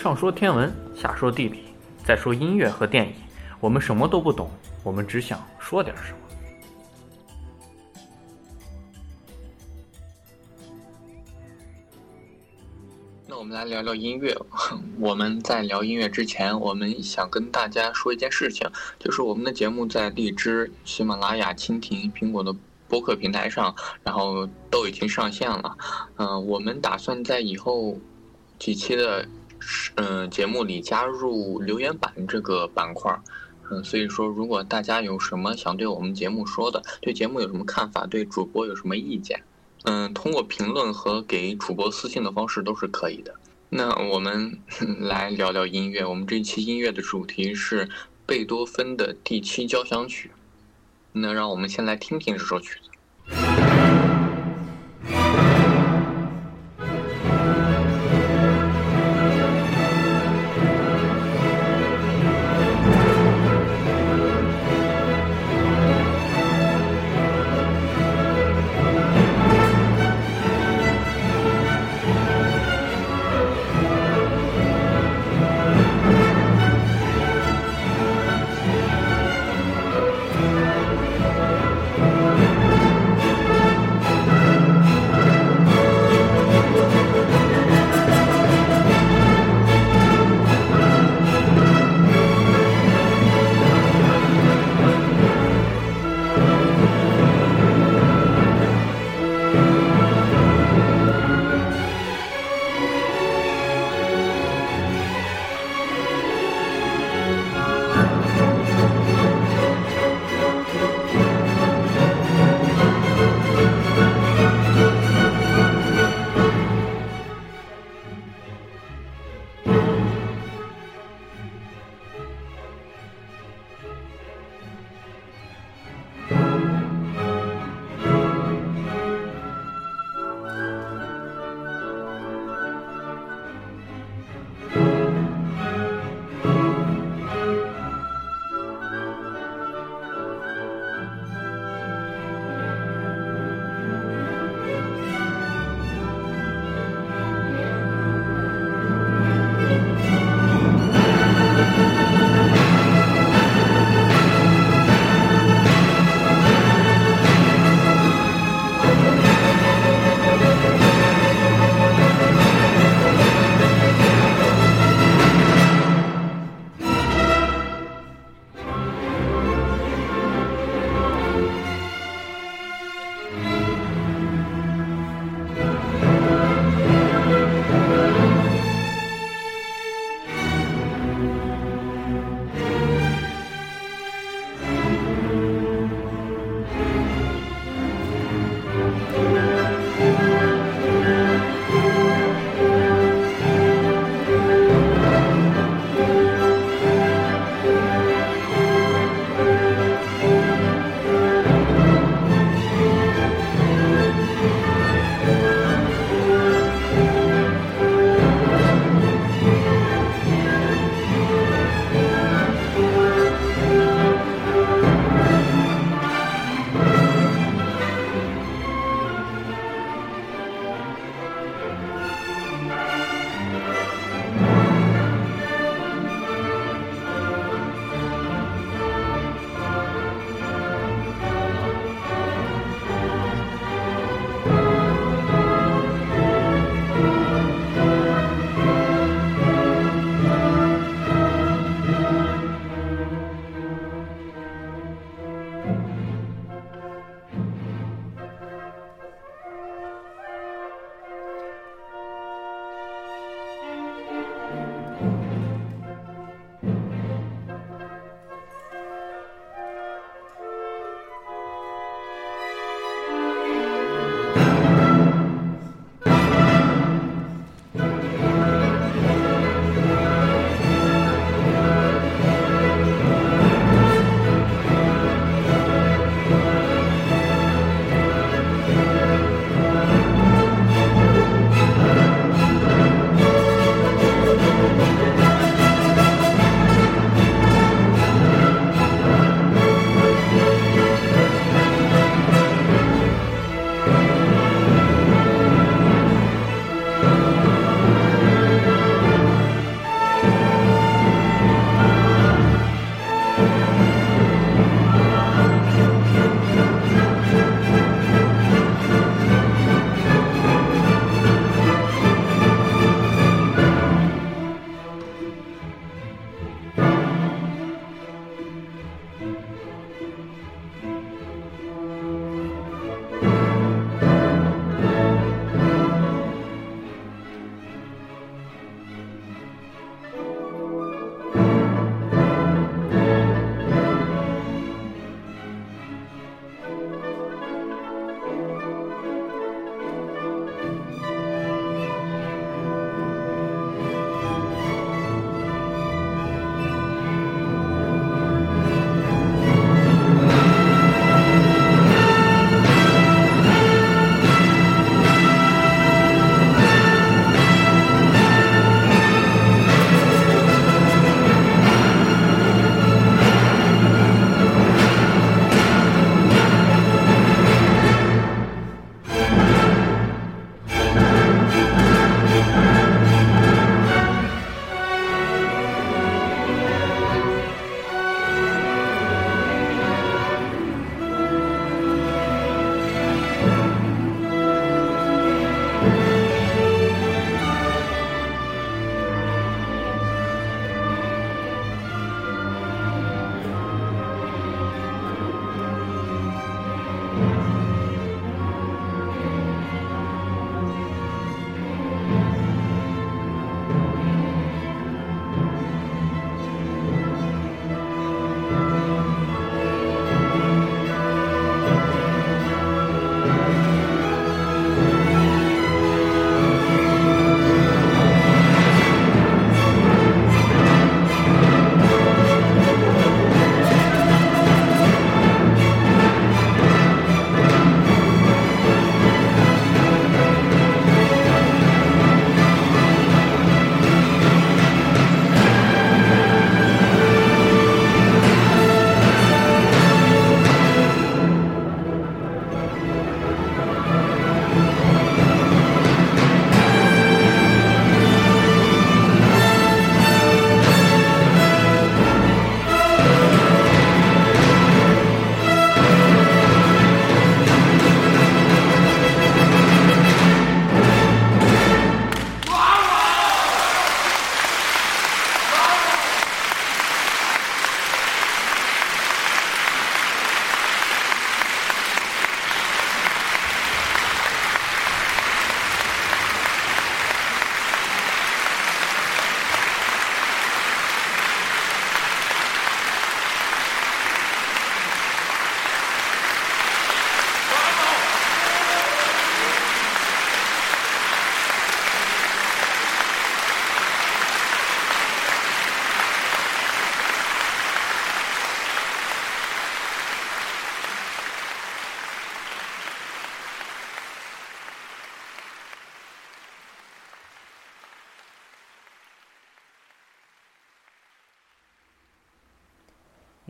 上说天文，下说地理，再说音乐和电影，我们什么都不懂，我们只想说点什么。那我们来聊聊音乐。我们在聊音乐之前，我们想跟大家说一件事情，就是我们的节目在荔枝、喜马拉雅、蜻蜓、苹果的播客平台上，然后都已经上线了。嗯、我们打算在以后几期的嗯、节目里加入留言板这个板块儿。嗯，所以说，如果大家有什么想对我们节目说的，对节目有什么看法，对主播有什么意见，嗯，通过评论和给主播私信的方式都是可以的。那我们 来聊聊音乐。我们这期音乐的主题是贝多芬的第七交响曲。那让我们先来听听这首曲子。《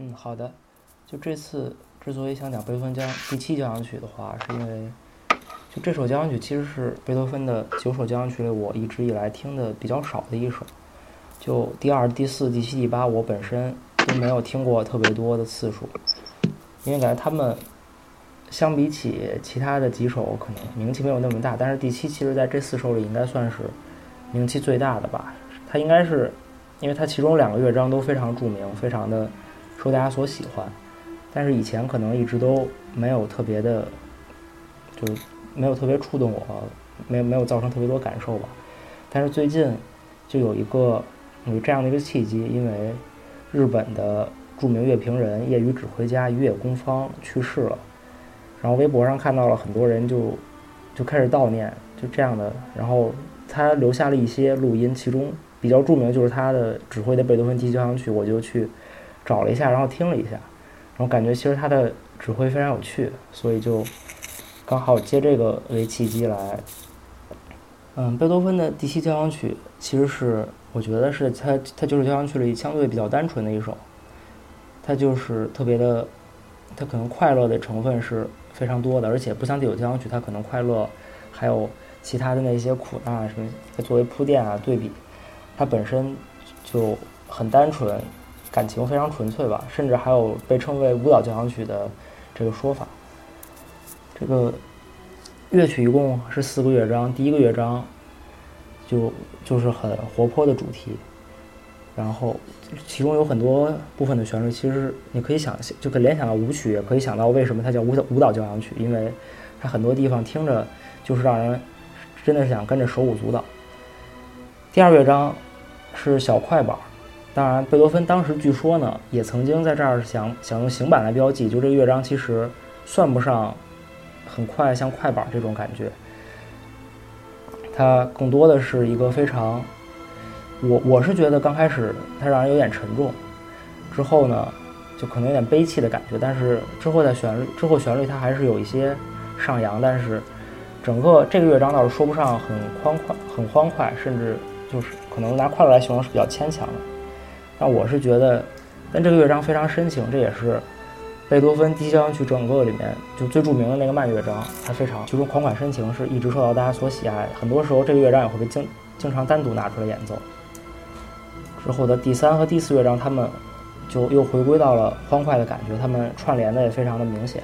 嗯，好的。就这次之所以想讲贝多芬交第七交响曲的话，是因为就这首交响曲其实是贝多芬的九首交响曲里我一直以来听的比较少的一首。就第二、第四、第七、第八，我本身都没有听过特别多的次数，因为感觉他们相比起其他的几首可能名气没有那么大，但是第七其实在这四首里应该算是名气最大的吧。它应该是因为它其中两个乐章都非常著名，非常的受大家所喜欢，但是以前可能一直都没有特别的，就没有特别触动我，没有没有造成特别多感受吧。但是最近就有一个。有这样的一个契机，因为日本的著名乐评人、业余指挥家宇野公方去世了，然后微博上看到了很多人就就开始悼念，就这样的。然后他留下了一些录音，其中比较著名的就是他的指挥的贝多芬第交响曲，我就去找了一下，然后听了一下，然后感觉其实他的指挥非常有趣，所以就刚好借这个为契机来。嗯，贝多芬的第七交响曲其实是。我觉得是它，它就是交响曲里相对比较单纯的一首，它就是特别的，它可能快乐的成分是非常多的，而且不像第九交响曲，它可能快乐还有其他的那些苦难啊什么，作为铺垫啊对比，它本身就很单纯，感情非常纯粹吧，甚至还有被称为舞蹈交响曲的这个说法。这个乐曲一共是四个乐章，第一个乐章。就就是很活泼的主题，然后其中有很多部分的旋律，其实你可以想，就可以联想到舞曲，也可以想到为什么它叫舞蹈舞蹈交响曲，因为它很多地方听着就是让人真的是想跟着手舞足蹈。第二乐章是小快板，当然贝多芬当时据说呢，也曾经在这儿想想用行板来标记，就这个乐章其实算不上很快，像快板这种感觉。它更多的是一个非常，我我是觉得刚开始它让人有点沉重，之后呢，就可能有点悲戚的感觉。但是之后的旋律，之后旋律它还是有一些上扬，但是整个这个乐章倒是说不上很欢快，很欢快，甚至就是可能拿快乐来形容是比较牵强的。但我是觉得，但这个乐章非常深情，这也是。贝多芬第七交响曲整个里面就最著名的那个慢乐章，它非常其中款款深情是一直受到大家所喜爱。很多时候这个乐章也会被经经常单独拿出来演奏。之后的第三和第四乐章，他们就又回归到了欢快的感觉，他们串联的也非常的明显。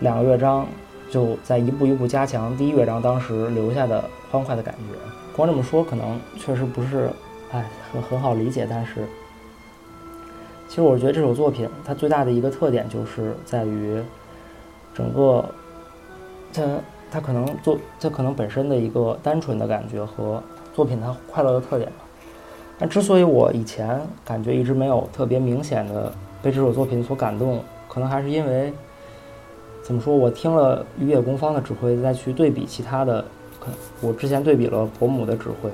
两个乐章就在一步一步加强第一乐章当时留下的欢快的感觉。光这么说可能确实不是，哎，很很好理解，但是。其实我觉得这首作品它最大的一个特点就是在于，整个，它它可能作它可能本身的一个单纯的感觉和作品它快乐的特点吧。但之所以我以前感觉一直没有特别明显的被这首作品所感动，可能还是因为，怎么说我听了宇野公方的指挥，再去对比其他的，可我之前对比了伯母的指挥，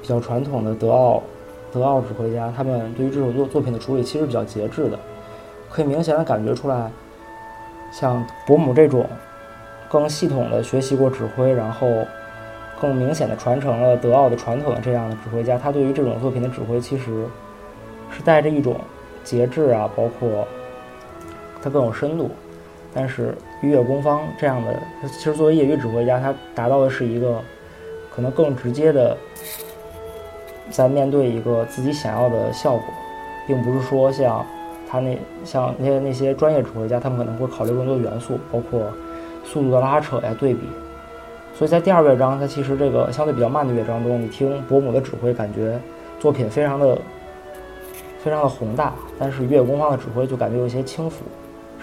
比较传统的德奥。德奥指挥家，他们对于这首作作品的处理其实比较节制的，可以明显的感觉出来，像伯姆这种更系统的学习过指挥，然后更明显的传承了德奥的传统的这样的指挥家，他对于这种作品的指挥其实是带着一种节制啊，包括他更有深度。但是宇野公方这样的，其实作为业余指挥家，他达到的是一个可能更直接的。在面对一个自己想要的效果，并不是说像他那像那些那些专业指挥家，他们可能会考虑更多的元素，包括速度的拉扯呀、对比。所以在第二乐章，它其实这个相对比较慢的乐章中，你听伯姆的指挥，感觉作品非常的非常的宏大，但是乐工方的指挥就感觉有些轻浮，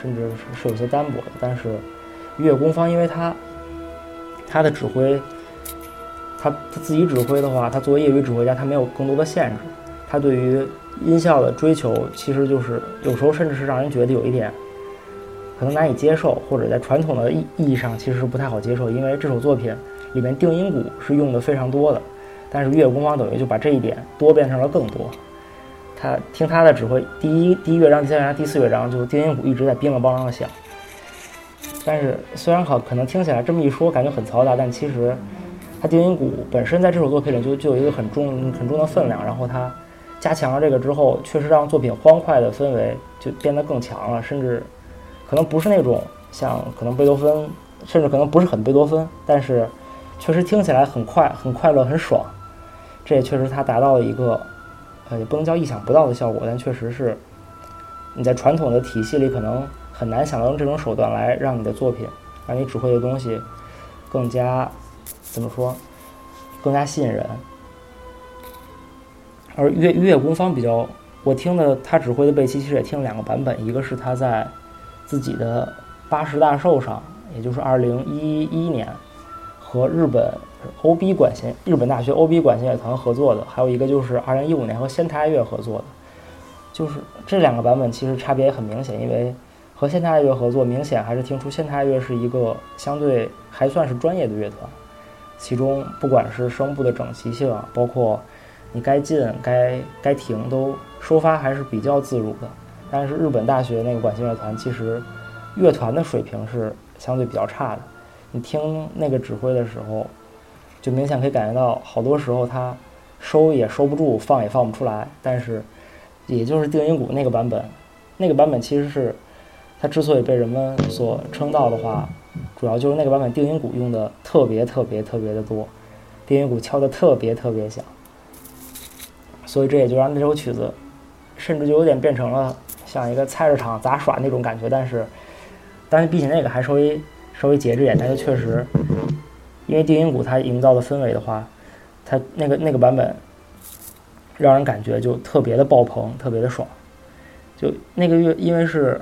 甚至是是有些单薄的。但是乐工方，因为他他的指挥。自己指挥的话，他作为业余指挥家，他没有更多的限制。他对于音效的追求，其实就是有时候甚至是让人觉得有一点可能难以接受，或者在传统的意意义上其实是不太好接受。因为这首作品里面定音鼓是用的非常多的，但是月工方等于就把这一点多变成了更多。他听他的指挥，第一第一乐章、第三乐章、第四乐章，就定音鼓一直在乒了乓啷的响。但是虽然好可能听起来这么一说感觉很嘈杂，但其实。它定音鼓本身在这首作品里就就有一个很重很重的分量，然后它加强了这个之后，确实让作品欢快的氛围就变得更强了，甚至可能不是那种像可能贝多芬，甚至可能不是很贝多芬，但是确实听起来很快、很快乐、很爽。这也确实它达到了一个，呃，也不能叫意想不到的效果，但确实是你在传统的体系里可能很难想到用这种手段来让你的作品，让你指挥的东西更加怎么说，更加吸引人。而乐乐工方比较，我听的他指挥的贝奇其实也听了两个版本，一个是他在自己的八十大寿上，也就是二零一一年和日本 OB 管弦日本大学 OB 管弦乐团合作的，还有一个就是二零一五年和仙台爱乐合作的，就是这两个版本其实差别也很明显，因为和仙台爱乐合作，明显还是听出仙台爱乐是一个相对还算是专业的乐团，其中不管是声部的整齐性，包括你该进该该停都收发还是比较自如的，但是日本大学那个管弦乐团其实乐团的水平是相对比较差的。你听那个指挥的时候，就明显可以感觉到，好多时候他收也收不住，放也放不出来。但是，也就是定音鼓那个版本，那个版本其实是它之所以被人们所称道的话，主要就是那个版本定音鼓用的特别特别特别的多，定音鼓敲的特别特别响。所以这也就让那首曲子，甚至就有点变成了像一个菜市场杂耍那种感觉。但是，但是比起那个还稍微稍微节制一点，但是确实，因为定音鼓它营造的氛围的话，它那个那个版本，让人感觉就特别的爆棚，特别的爽。就那个乐，因为是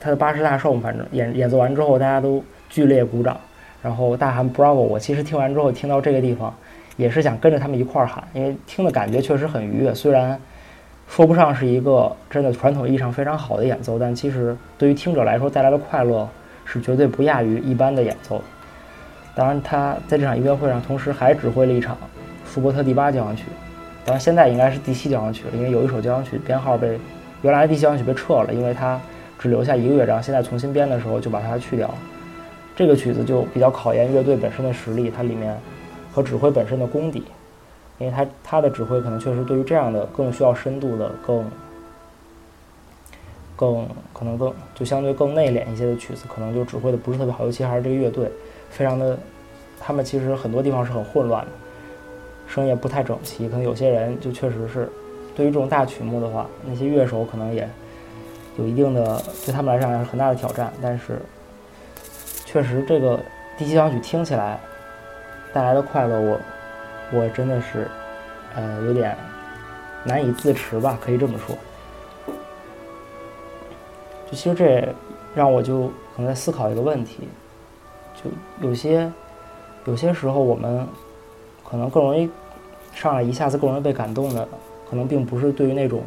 他的八十大寿，反正演演奏完之后，大家都剧烈鼓掌，然后大喊 Bravo。我其实听完之后，听到这个地方。也是想跟着他们一块儿喊，因为听的感觉确实很愉悦。虽然说不上是一个真的传统意义上非常好的演奏，但其实对于听者来说带来的快乐是绝对不亚于一般的演奏。当然，他在这场音乐会上同时还指挥了一场舒伯特第八交响曲，当然现在应该是第七交响曲了，因为有一首交响曲编号被原来第七交响曲被撤了，因为它只留下一个乐章，现在重新编的时候就把它去掉。这个曲子就比较考验乐队本身的实力，它里面。和指挥本身的功底，因为他他的指挥可能确实对于这样的更需要深度的、更更可能更就相对更内敛一些的曲子，可能就指挥的不是特别好。尤其还是这个乐队，非常的，他们其实很多地方是很混乱的，声音也不太整齐。可能有些人就确实是对于这种大曲目的话，那些乐手可能也有一定的对他们来讲也是很大的挑战。但是确实这个第七交响曲听起来。带来的快乐，我我真的是，呃，有点难以自持吧，可以这么说。就其实这让我就可能在思考一个问题，就有些有些时候我们可能更容易上来一下子更容易被感动的，可能并不是对于那种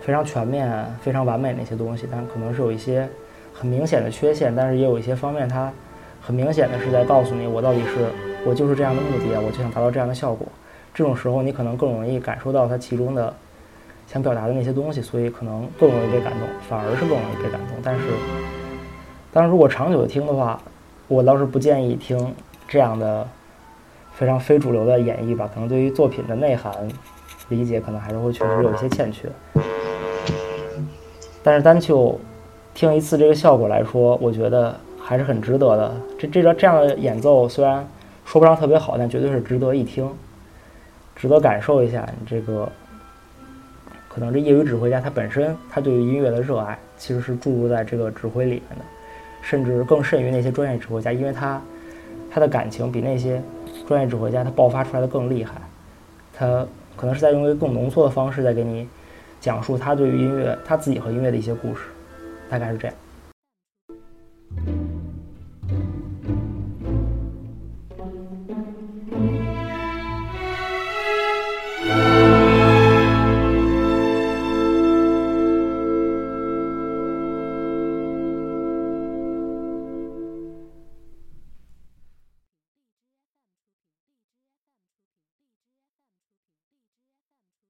非常全面、非常完美那些东西，但可能是有一些很明显的缺陷，但是也有一些方面它很明显的是在告诉你我到底是。我就是这样的目的啊，我就想达到这样的效果。这种时候，你可能更容易感受到它其中的想表达的那些东西，所以可能更容易被感动，反而是更容易被感动。但是，当然，如果长久的听的话，我倒是不建议听这样的非常非主流的演绎吧。可能对于作品的内涵理解，可能还是会确实有一些欠缺。但是单就听一次这个效果来说，我觉得还是很值得的。这这个这样的演奏虽然。说不上特别好，但绝对是值得一听，值得感受一下。你这个，可能这业余指挥家他本身他对于音乐的热爱，其实是注入在这个指挥里面的，甚至更甚于那些专业指挥家，因为他他的感情比那些专业指挥家他爆发出来的更厉害。他可能是在用一个更浓缩的方式在给你讲述他对于音乐他自己和音乐的一些故事，大概是这样。